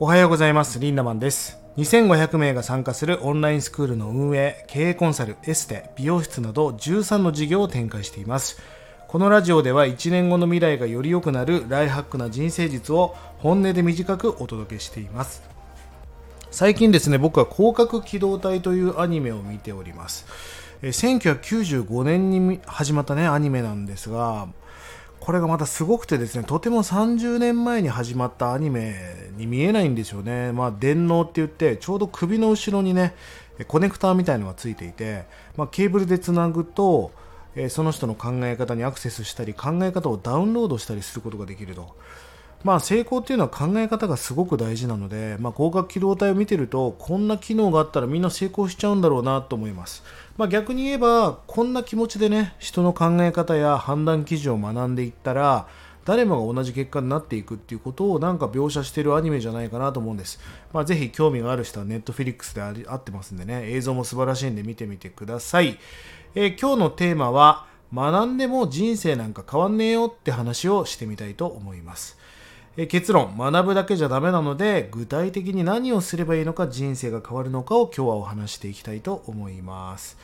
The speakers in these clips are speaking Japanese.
おはようございます。リンダマンです。2500名が参加するオンラインスクールの運営、経営コンサル、エステ、美容室など13の事業を展開しています。このラジオでは1年後の未来がより良くなるライハックな人生術を本音で短くお届けしています。最近ですね、僕は広角機動隊というアニメを見ております。え1995年に始まったね、アニメなんですが、これがまたすごくてですね、とても30年前に始まったアニメに見えないんですよね。まあ、電脳って言って、ちょうど首の後ろにね、コネクターみたいのがついていて、まあ、ケーブルでつなぐと、えその人の考え方にアクセスしたり、考え方をダウンロードしたりすることができると。まあ、成功っていうのは考え方がすごく大事なので、まあ、広角機動隊を見てるとこんな機能があったらみんな成功しちゃうんだろうなと思います、まあ、逆に言えばこんな気持ちでね人の考え方や判断基準を学んでいったら誰もが同じ結果になっていくっていうことをなんか描写してるアニメじゃないかなと思うんです、まあ、ぜひ興味がある人はネットフィリックスであり合ってますんでね映像も素晴らしいんで見てみてください、えー今日のテーマは学んでも人生なんか変わんねえよって話をしてみたいと思います。え結論学ぶだけじゃダメなので具体的に何をすればいいのか人生が変わるのかを今日はお話していきたいと思います。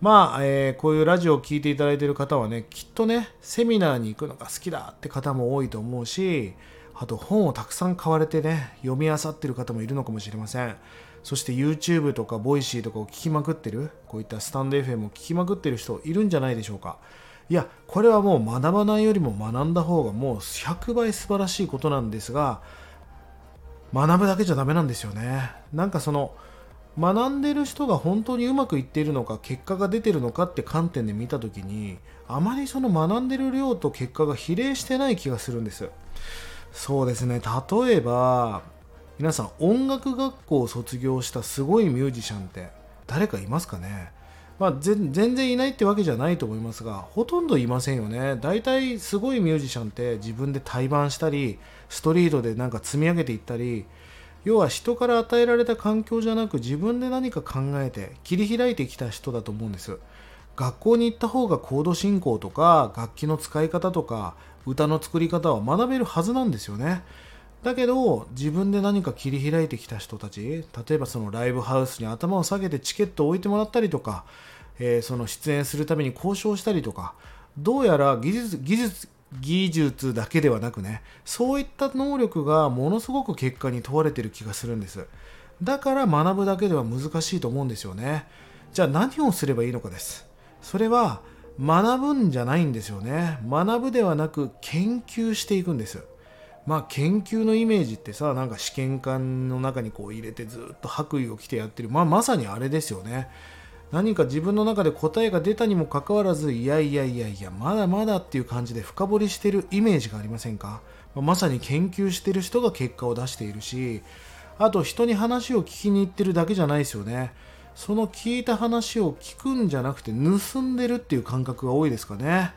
まあ、えーこういうラジオを聞いていただいている方はねきっとねセミナーに行くのが好きだって方も多いと思うしあと本をたくさん買われてね読み漁ってる方もいるのかもしれません。そして YouTube とか voicy とかを聞きまくってるこういったスタンド FM を聞きまくってる人いるんじゃないでしょうか。いやこれはもう学ばないよりも学んだ方がもう100倍素晴らしいことなんですが学ぶだけじゃダメなんですよね。なんかその学んでる人が本当にうまくいっているのか結果が出てるのかって観点で見た時にあまりその学んでる量と結果が比例してない気がするんです。そうですね。例えば皆さん音楽学校を卒業したすごいミュージシャンって誰かいますかね？まあ、全然いないってわけじゃないと思いますがほとんどいませんよね。大体すごいミュージシャンって自分で対バンしたりストリートでなんか積み上げていったり要は人から与えられた環境じゃなく自分で何か考えて切り開いてきた人だと思うんです。学校に行った方がコード進行とか楽器の使い方とか歌の作り方は学べるはずなんですよね。だけど自分で何か切り開いてきた人たち例えばそのライブハウスに頭を下げてチケットを置いてもらったりとか、えーその出演するために交渉したりとかどうやら技術技術技術だけではなくねそういった能力がものすごく結果に問われてる気がするんです。だから学ぶだけでは難しいと思うんですよね。じゃあ何をすればいいのかです。それは学ぶんじゃないんですよね。学ぶではなく研究していくんです。まあ研究のイメージってさなんか試験管の中にこう入れてずっと白衣を着てやってる。まあまさにあれですよね。何か自分の中で答えが出たにもかかわらずいやいやいやいやまだまだっていう感じで深掘りしてるイメージがありませんか？まあまさに研究してる人が結果を出しているしあと人に話を聞きに行ってるだけじゃないですよね。その聞いた話を聞くんじゃなくて盗んでるっていう感覚が多いですかね。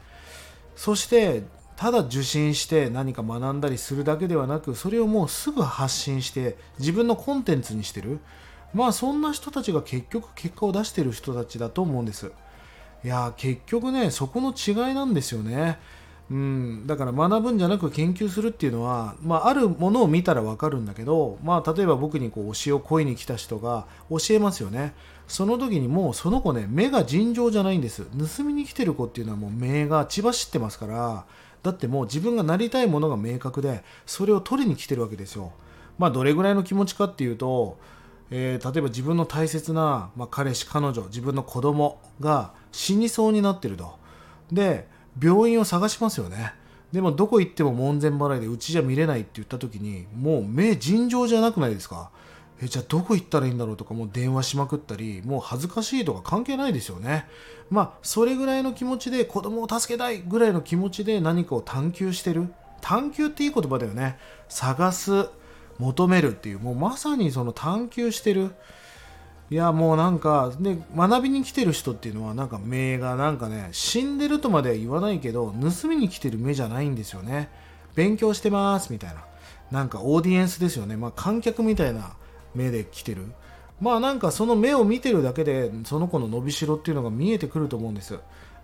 そしてただ受信して何か学んだりするだけではなくそれをもうすぐ発信して自分のコンテンツにしてる。まあそんな人たちが結局結果を出してる人たちだと思うんです。いや結局ねそこの違いなんですよね。うん、だから学ぶんじゃなく研究するっていうのは、まあ、あるものを見たら分かるんだけど、まあ、例えば僕にこう教えを恋に来た人が教えますよね。その時にもうその子ね目が尋常じゃないんです。盗みに来てる子っていうのはもう目が血走ってますからだってもう自分がなりたいものが明確でそれを取りに来てるわけですよ。まあどれぐらいの気持ちかっていうと、えー例えば自分の大切な、まあ、彼氏彼女自分の子供が死にそうになってると。で病院を探しますよね。でもどこ行っても門前払いでうちじゃ見れないって言った時にもう目尋常じゃなくないですか。えじゃあどこ行ったらいいんだろうとかもう電話しまくったりもう恥ずかしいとか関係ないですよね。まあそれぐらいの気持ちで子供を助けたいぐらいの気持ちで何かを探求してる。探求っていい言葉だよね。探す求めるっていう。もうまさにその探求してる。いやもうなんかで学びに来てる人っていうのはなんか目がなんかね死んでるとまでは言わないけど盗みに来てる目じゃないんですよね。勉強してますみたいな。なんかオーディエンスですよね。まあ観客みたいな目で来てる。まあなんかその目を見てるだけでその子の伸びしろっていうのが見えてくると思うんです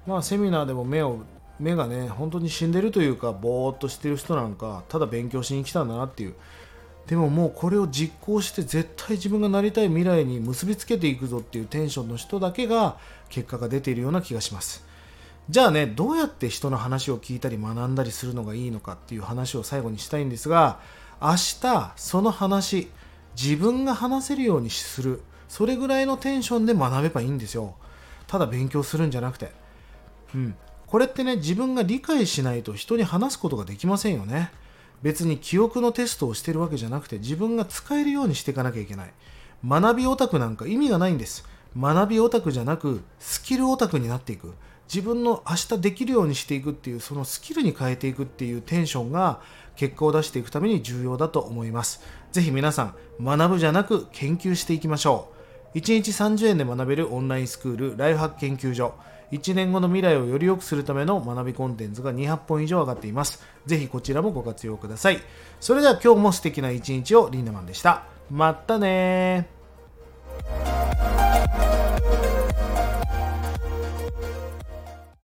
まあセミナーでも目を目がね本当に死んでるというかぼーっとしてる人なんかただ勉強しに来たんだなっていう。でももうこれを実行して絶対自分がなりたい未来に結びつけていくぞっていうテンションの人だけが結果が出ているような気がします。じゃあねどうやって人の話を聞いたり学んだりするのがいいのかっていう話を最後にしたいんですが明日その話自分が話せるようにする。それぐらいのテンションで学べばいいんですよ。ただ勉強するんじゃなくて。うん。これってね自分が理解しないと人に話すことができませんよね。別に記憶のテストをしてるわけじゃなくて自分が使えるようにしていかなきゃいけない。学びオタクなんか意味がないんです。学びオタクじゃなくスキルオタクになっていく。自分の明日できるようにしていくっていうそのスキルに変えていくっていうテンションが結果を出していくために重要だと思います。ぜひ皆さん学ぶじゃなく研究していきましょう。1日30円で学べるオンラインスクールライフハック研究所。1年後の未来をより良くするための学びコンテンツが200本以上上がっています。ぜひこちらもご活用ください。それでは今日も素敵な一日をリンダマンでした。またね